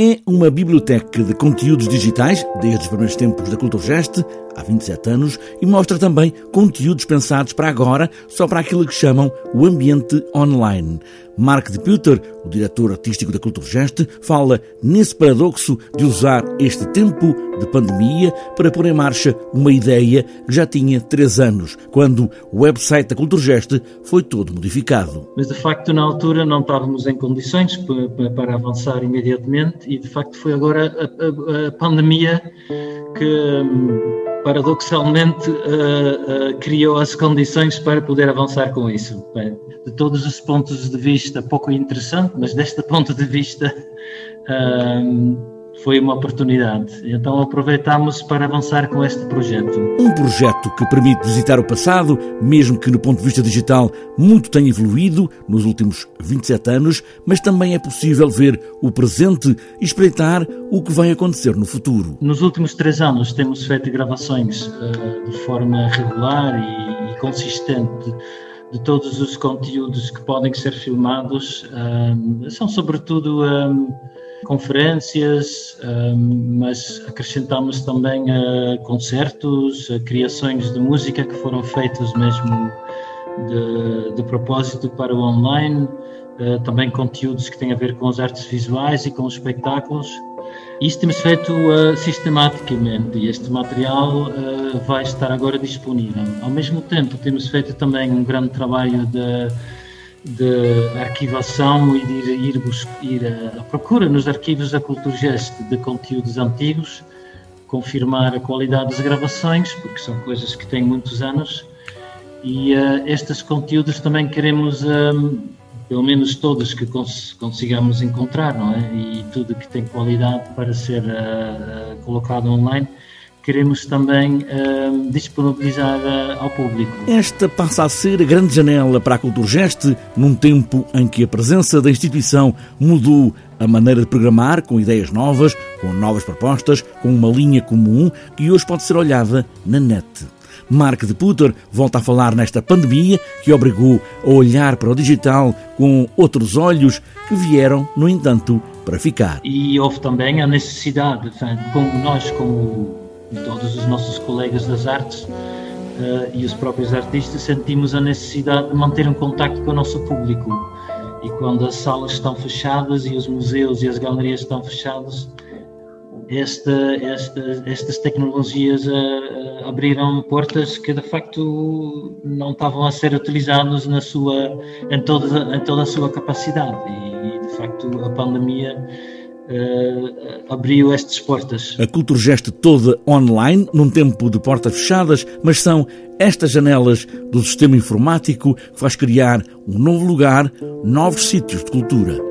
É uma biblioteca de conteúdos digitais, desde os primeiros tempos da Culturgest, há 27 anos, e mostra também conteúdos pensados para agora, só para aquilo que chamam o ambiente online. Mark de Puter, o diretor artístico da Culturgest, fala nesse paradoxo de usar este tempo de pandemia para pôr em marcha uma ideia que já tinha três anos, quando o website da Culturgest foi todo modificado. Mas de facto, na altura, não estávamos em condições para, avançar imediatamente e de facto foi agora a, a, a pandemia que hum, paradoxalmente, uh, uh, criou as condições para poder avançar com isso. Bem, de todos os pontos de vista, pouco interessante, mas deste ponto de vista, uh, foi uma oportunidade. Então aproveitamos para avançar com este projeto. Um projeto que permite visitar o passado, mesmo que no ponto de vista digital muito tenha evoluído nos últimos 27 anos, mas também é possível ver o presente e espreitar o que vai acontecer no futuro. Nos últimos três anos temos feito gravações uh, de forma regular e, e consistente de todos os conteúdos que podem ser filmados. Um, eh, são sobretudo um, conferências, mas acrescentamos também concertos, criações de música que foram feitas mesmo de, de propósito para o online, ah, também conteúdos que têm a ver com as artes visuais e com os espetáculos. Isto temos feito uh, sistematicamente e este material uh, vai estar agora disponível. Ao mesmo tempo, temos feito também um grande trabalho de de arquivação e de ir, ir, ir à procura nos arquivos da Culturgest de conteúdos antigos, confirmar a qualidade das gravações, porque são coisas que têm muitos anos, e uh, estes conteúdos também queremos, um, pelo menos todos que cons consigamos encontrar, não é? E tudo que tem qualidade para ser uh, colocado online, queremos também uh, disponibilizar uh, ao público. Esta passa a ser a grande janela para a Culturgest, num tempo em que a presença da instituição mudou a maneira de programar, com ideias novas, com novas propostas, com uma linha comum que hoje pode ser olhada na net. Mark de Putter volta a falar nesta pandemia que obrigou a olhar para o digital com outros olhos que vieram, no entanto, para ficar. E houve também a necessidade, como nós, como todos os nossos colegas das artes uh, e os próprios artistas sentimos a necessidade de manter um contacto com o nosso público. E quando as salas estão fechadas e os museus e as galerias estão fechadas, esta, esta, estas tecnologias uh, abriram portas que de facto não estavam a ser utilizadas na sua, em, toda, em toda a sua capacidade. E, de facto a pandemia uh, abriu estas portas. A Culturgest toda online, num tempo de portas fechadas, mas são estas janelas do sistema informático que faz criar um novo lugar, novos sítios de cultura.